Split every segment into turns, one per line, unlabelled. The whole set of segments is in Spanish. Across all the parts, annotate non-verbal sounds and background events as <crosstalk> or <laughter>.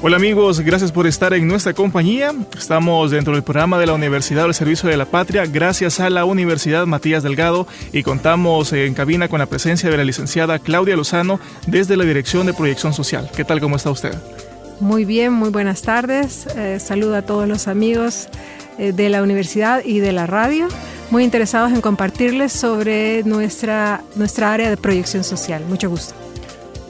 Hola amigos, gracias por estar en nuestra compañía. Estamos dentro del programa de la Universidad del Servicio de la Patria, gracias a la Universidad Matías Delgado y contamos en cabina con la presencia de la licenciada Claudia Lozano desde la Dirección de Proyección Social. ¿Qué tal? ¿Cómo está usted?
Muy bien, muy buenas tardes. Eh, saludo a todos los amigos eh, de la universidad y de la radio, muy interesados en compartirles sobre nuestra, nuestra área de proyección social. Mucho gusto.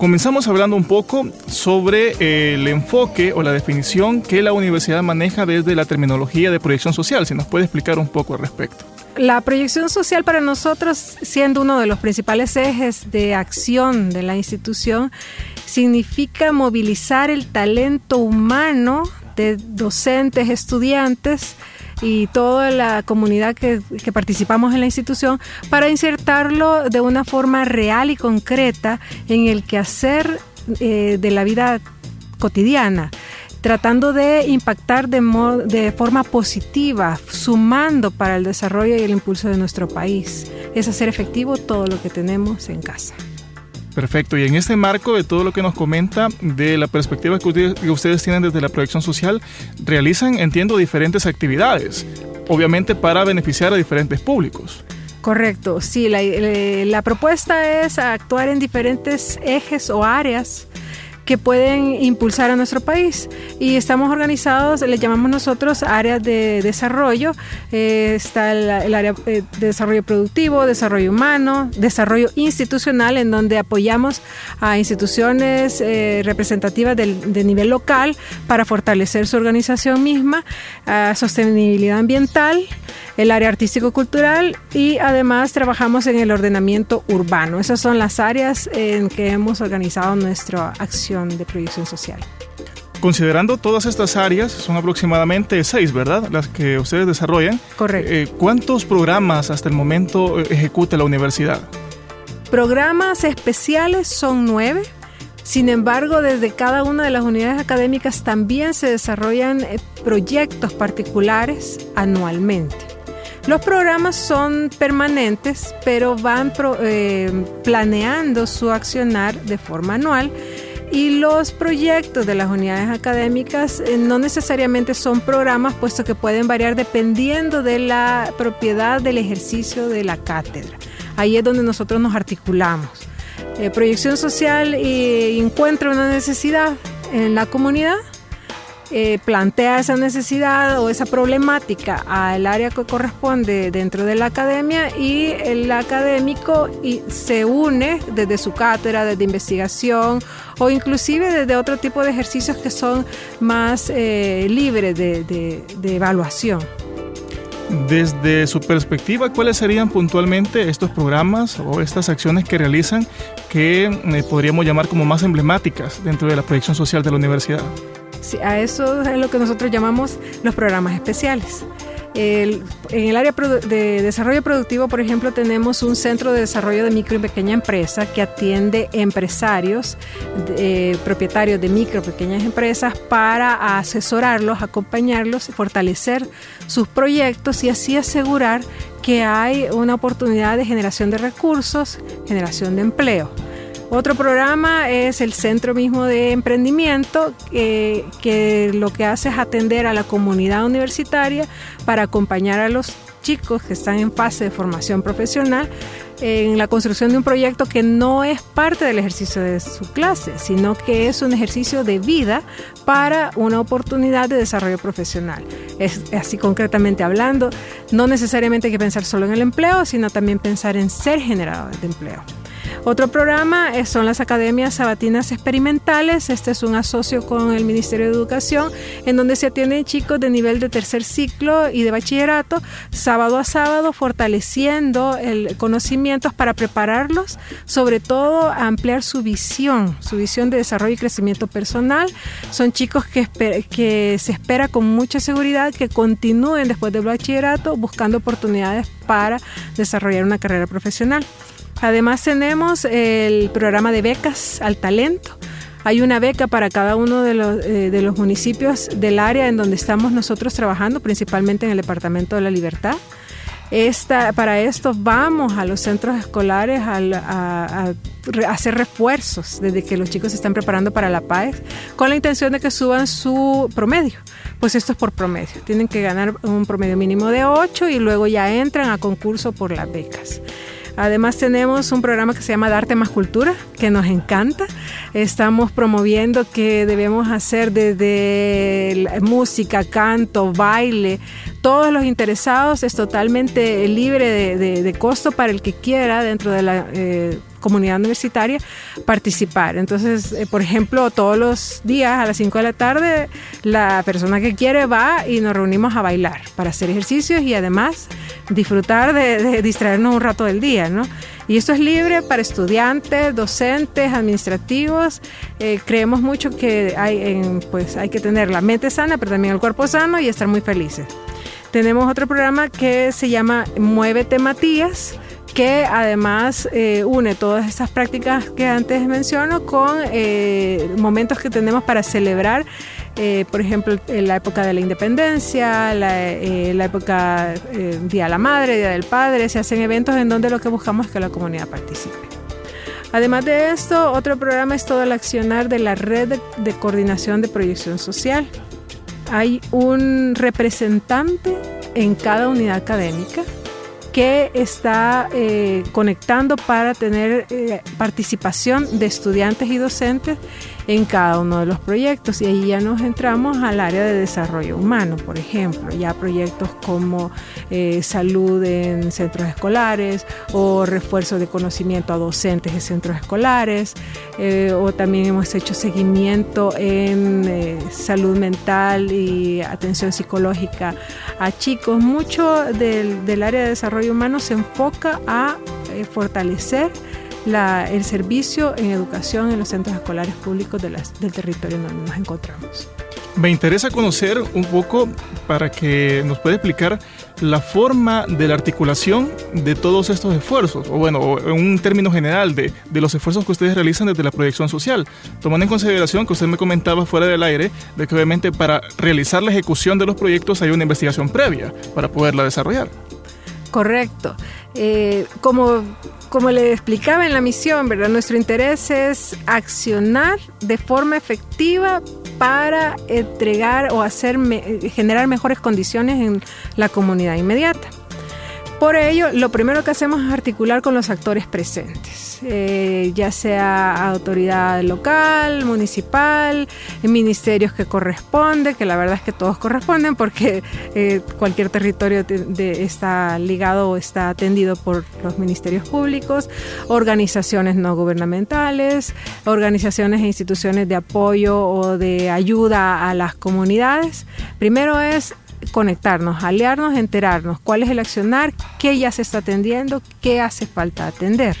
Comenzamos hablando un poco sobre eh, el enfoque o la definición que la universidad maneja desde la terminología de proyección social. Si nos puede explicar un poco al respecto.
La proyección social para nosotros, siendo uno de los principales ejes de acción de la institución, significa movilizar el talento humano de docentes, estudiantes, y toda la comunidad que, participamos en la institución para insertarlo de una forma real y concreta en el quehacer eh, de la vida cotidiana tratando de impactar de, de, forma positiva, sumando para el desarrollo y el impulso de nuestro país. Es hacer efectivo todo lo que tenemos en casa.
Perfecto, y en este marco de todo lo que nos comenta, de la perspectiva que ustedes, tienen desde la proyección social, realizan, entiendo, diferentes actividades, obviamente para beneficiar a diferentes públicos.
Correcto, sí, la, eh, propuesta es actuar en diferentes ejes o áreas que pueden impulsar a nuestro país. Y estamos organizados, le llamamos nosotros áreas de desarrollo. Eh, está el, área eh, de desarrollo productivo, desarrollo humano, desarrollo institucional, en donde apoyamos a instituciones eh, representativas del, de nivel local para fortalecer su organización misma, a sostenibilidad ambiental el área artístico-cultural y además trabajamos en el ordenamiento urbano. Esas son las áreas en que hemos organizado nuestra acción de proyección social.
Considerando todas estas áreas, son aproximadamente seis, ¿verdad? Las que ustedes desarrollan.
Correcto.
Eh, ¿Cuántos programas hasta el momento ejecuta la universidad?
Programas especiales son nueve. Sin embargo, desde cada una de las unidades académicas también se desarrollan eh, proyectos particulares anualmente. Los programas son permanentes, pero van eh, planeando su accionar de forma anual y los proyectos de las unidades académicas eh, no necesariamente son programas, puesto que pueden variar dependiendo de la propiedad del ejercicio de la cátedra. Ahí es donde nosotros nos articulamos. Eh, proyección social encuentra una necesidad en la comunidad eh, plantea esa necesidad o esa problemática al área que corresponde dentro de la academia y el académico y se une desde su cátedra, desde investigación o inclusive desde otro tipo de ejercicios que son más eh, libres de, evaluación.
Desde su perspectiva, ¿cuáles serían puntualmente estos programas o estas acciones que realizan que eh, podríamos llamar como más emblemáticas dentro de la proyección social de la universidad?
A eso es lo que nosotros llamamos los programas especiales. en el área de desarrollo productivo, por ejemplo, tenemos un centro de desarrollo de micro y pequeña empresa que atiende empresarios, eh, propietarios de micro y pequeñas empresas para asesorarlos, acompañarlos, fortalecer sus proyectos y así asegurar que hay una oportunidad de generación de recursos, generación de empleo. Otro programa es el Centro mismo de Emprendimiento, que lo que hace es atender a la comunidad universitaria para acompañar a los chicos que están en fase de formación profesional en la construcción de un proyecto que no es parte del ejercicio de su clase, sino que es un ejercicio de vida para una oportunidad de desarrollo profesional. Es así concretamente hablando, no necesariamente hay que pensar solo en el empleo, sino también pensar en ser generadores de empleo. Otro programa eh, son las academias sabatinas experimentales. Este es un asocio con el Ministerio de Educación, en donde se atienden chicos de nivel de tercer ciclo y de bachillerato, sábado a sábado, fortaleciendo el conocimientos para prepararlos, sobre todo ampliar su visión, su visión de desarrollo y crecimiento personal. Son chicos que, que se espera con mucha seguridad que continúen después del bachillerato buscando oportunidades para desarrollar una carrera profesional. Además tenemos el programa de becas al talento. Hay una beca para cada uno de los, eh, de los municipios del área en donde estamos nosotros trabajando, principalmente en el Departamento de la Libertad. Para esto vamos a los centros escolares a, a, hacer refuerzos desde que los chicos se están preparando para la PAES con la intención de que suban su promedio. Pues esto es por promedio. Tienen que ganar un promedio mínimo de 8 y luego ya entran a concurso por las becas. Además tenemos un programa que se llama Darte más Cultura, que nos encanta. Estamos promoviendo que debemos hacer desde música, canto, baile, todos los interesados es totalmente libre de, costo para el que quiera dentro de la eh, comunidad universitaria participar. Entonces, eh, por ejemplo, todos los días a las 5 de la tarde, la persona que quiere va y nos reunimos a bailar para hacer ejercicios y además disfrutar de, distraernos un rato del día, ¿no? Y esto es libre para estudiantes, docentes, administrativos. Eh, creemos mucho que hay, pues, hay que tener la mente sana, pero también el cuerpo sano y estar muy felices. Tenemos otro programa que se llama Muévete Matías que además eh, une todas estas prácticas que antes menciono con eh, momentos que tenemos para celebrar, eh, por ejemplo, la época de la independencia, la, la época Día de la Madre, Día del Padre, se hacen eventos en donde lo que buscamos es que la comunidad participe. Además de esto, otro programa es todo el accionar de la red de coordinación de proyección social. Hay un representante en cada unidad académica que está eh, conectando para tener eh, participación de estudiantes y docentes en cada uno de los proyectos y ahí ya nos entramos al área de desarrollo humano, por ejemplo, ya proyectos como eh, salud en centros escolares o refuerzo de conocimiento a docentes de centros escolares eh, o también hemos hecho seguimiento en eh, salud mental y atención psicológica a chicos. Mucho del, del área de desarrollo humano se enfoca a fortalecer el servicio en educación en los centros escolares públicos del territorio donde nos encontramos.
Me interesa conocer un poco para que nos pueda explicar la forma de la articulación de todos estos esfuerzos, o bueno, en un término general de, de, los esfuerzos que ustedes realizan desde la proyección social, tomando en consideración que usted me comentaba fuera del aire, de que obviamente para realizar la ejecución de los proyectos hay una investigación previa para poderla desarrollar.
Correcto. Eh, como, como le explicaba en la misión, ¿verdad? nuestro interés es accionar de forma efectiva para entregar o hacer generar mejores condiciones en la comunidad inmediata. Por ello, lo primero que hacemos es articular con los actores presentes, eh, ya sea autoridad local, municipal, ministerios que corresponden, que la verdad es que todos corresponden porque eh, cualquier territorio está ligado o está atendido por los ministerios públicos, organizaciones no gubernamentales, organizaciones e instituciones de apoyo o de ayuda a las comunidades. Primero es conectarnos, aliarnos, enterarnos cuál es el accionar, qué ya se está atendiendo, qué hace falta atender.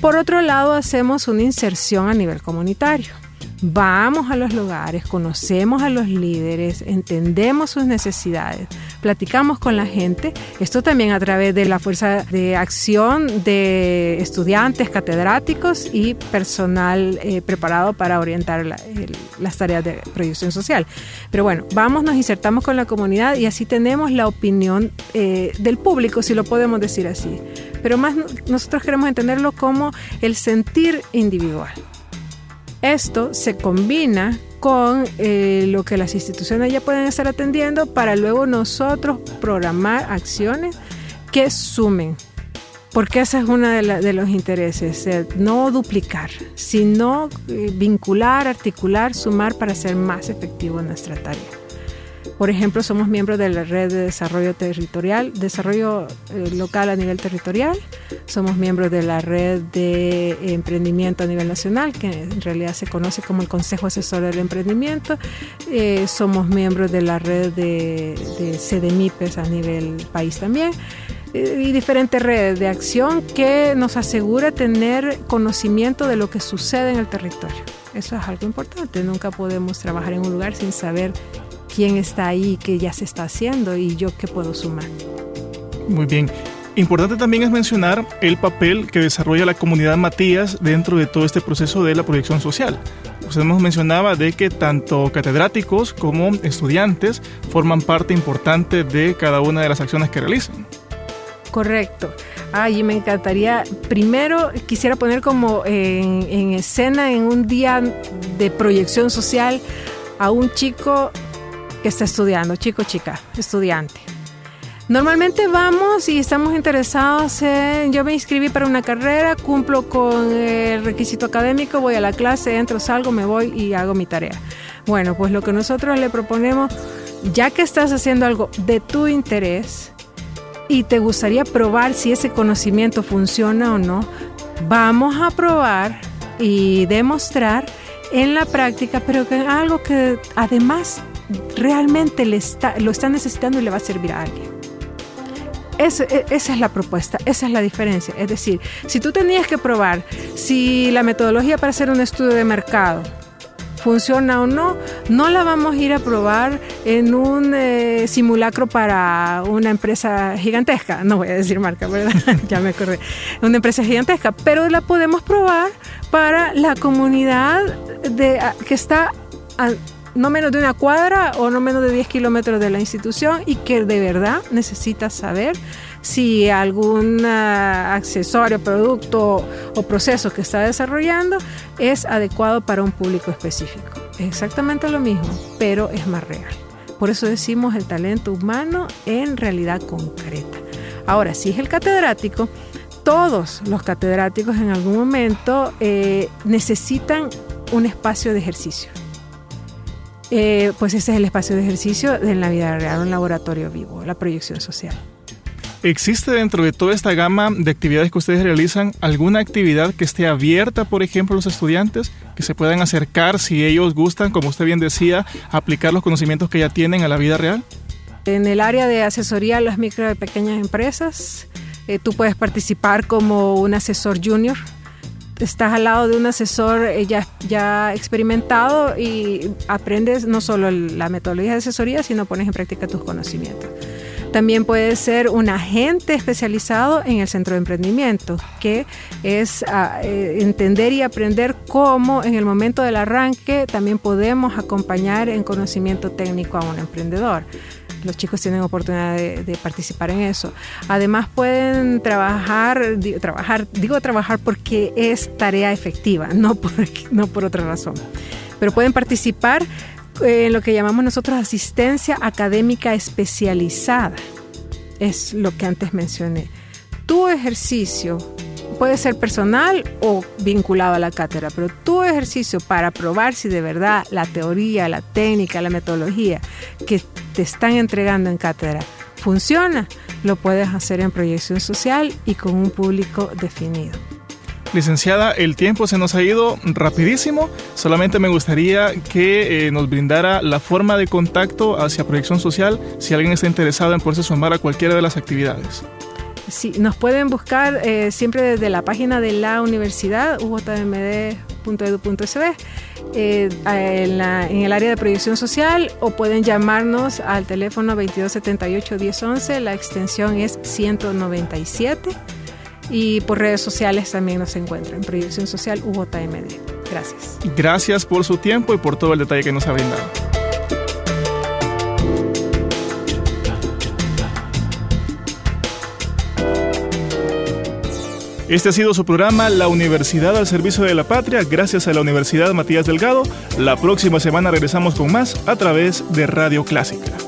Por otro lado, hacemos una inserción a nivel comunitario. Vamos a los lugares, conocemos a los líderes, entendemos sus necesidades, platicamos con la gente. Esto también a través de la fuerza de acción de estudiantes, catedráticos y personal eh, preparado para orientar las tareas de proyección social. Pero bueno, vamos, nos insertamos con la comunidad y así tenemos la opinión eh, del público, si lo podemos decir así. Pero más nosotros queremos entenderlo como el sentir individual. Esto se combina con eh, lo que las instituciones ya pueden estar atendiendo para luego nosotros programar acciones que sumen. Porque ese es uno de, los intereses, no duplicar, sino eh, vincular, articular, sumar para ser más efectivo nuestra tarea. Por ejemplo, somos miembros de la red de desarrollo territorial, desarrollo eh, local a nivel territorial. Somos miembros de la red de emprendimiento a nivel nacional, que en realidad se conoce como el Consejo Asesor del Emprendimiento. Eh, somos miembros de la red de, de CDMIPES a nivel país también eh, y diferentes redes de acción que nos asegura tener conocimiento de lo que sucede en el territorio. Eso es algo importante. Nunca podemos trabajar en un lugar sin saber quién está ahí, qué ya se está haciendo y yo qué puedo sumar.
Muy bien. Importante también es mencionar el papel que desarrolla la comunidad Matías dentro de todo este proceso de la proyección social. Usted nos mencionaba de que tanto catedráticos como estudiantes forman parte importante de cada una de las acciones que realizan.
Correcto. Ay, me encantaría, primero quisiera poner como en, en escena en un día de proyección social a un chico está estudiando, chico, chica, estudiante. Normalmente vamos y estamos interesados en, yo me inscribí para una carrera, cumplo con el requisito académico, voy a la clase, entro, salgo, me voy y hago mi tarea. Bueno, pues lo que nosotros le proponemos, ya que estás haciendo algo de tu interés y te gustaría probar si ese conocimiento funciona o no, vamos a probar y demostrar en la práctica, pero que algo que además realmente le está, lo está necesitando y le va a servir a alguien. E, esa es la propuesta, esa es la diferencia. Es decir, si tú tenías que probar si la metodología para hacer un estudio de mercado funciona o no, no la vamos a ir a probar en un eh, simulacro para una empresa gigantesca. No voy a decir marca, ¿verdad? <laughs> ya me acordé. Una empresa gigantesca, pero la podemos probar para la comunidad de, que está no menos de una cuadra o no menos de 10 kilómetros de la institución y que de verdad necesita saber si algún ah, accesorio, producto o proceso que está desarrollando es adecuado para un público específico. Es exactamente lo mismo, pero es más real. Por eso decimos el talento humano en realidad concreta. Ahora, si es el catedrático, todos los catedráticos en algún momento eh, necesitan un espacio de ejercicio. Eh, pues ese es el espacio de ejercicio en la vida real, un laboratorio vivo, la proyección social.
¿Existe dentro de toda esta gama de actividades que ustedes realizan alguna actividad que esté abierta, por ejemplo, a los estudiantes, que se puedan acercar si ellos gustan, como usted bien decía, aplicar los conocimientos que ya tienen a la vida real?
En el área de asesoría a las micro y pequeñas empresas, eh, tú puedes participar como un asesor junior estás al lado de un asesor eh, ya, ya experimentado y aprendes no solo la metodología de asesoría, sino pones en práctica tus conocimientos. También puedes ser un agente especializado en el centro de emprendimiento, que es ah, eh, entender y aprender cómo en el momento del arranque también podemos acompañar en conocimiento técnico a un emprendedor los chicos tienen oportunidad de, participar en eso. Además pueden trabajar, trabajar, digo trabajar porque es tarea efectiva, <laughs> no por, no por otra razón. Pero pueden participar en lo que llamamos nosotros asistencia académica especializada. Es lo que antes mencioné. Tu ejercicio puede ser personal o vinculado a la cátedra, pero tu ejercicio para probar si de verdad la teoría, la técnica, la metodología que te están entregando en cátedra funciona, lo puedes hacer en proyección social y con un público definido.
Licenciada, el tiempo se nos ha ido rapidísimo. Solamente me gustaría que eh, nos brindara la forma de contacto hacia proyección social si alguien está interesado en poderse sumar a cualquiera de las actividades.
Sí, nos pueden buscar eh, siempre desde la página de la universidad, ujmd.edu.sb, eh, en, en, el área de proyección social, o pueden llamarnos al teléfono 2278-1011, la extensión es 197, y por redes sociales también nos encuentran, Proyección Social UJMD. Gracias.
Gracias por su tiempo y por todo el detalle que nos ha brindado. Este ha sido su programa La Universidad al Servicio de la Patria, gracias a la Universidad Matías Delgado. La próxima semana regresamos con más a través de Radio Clásica.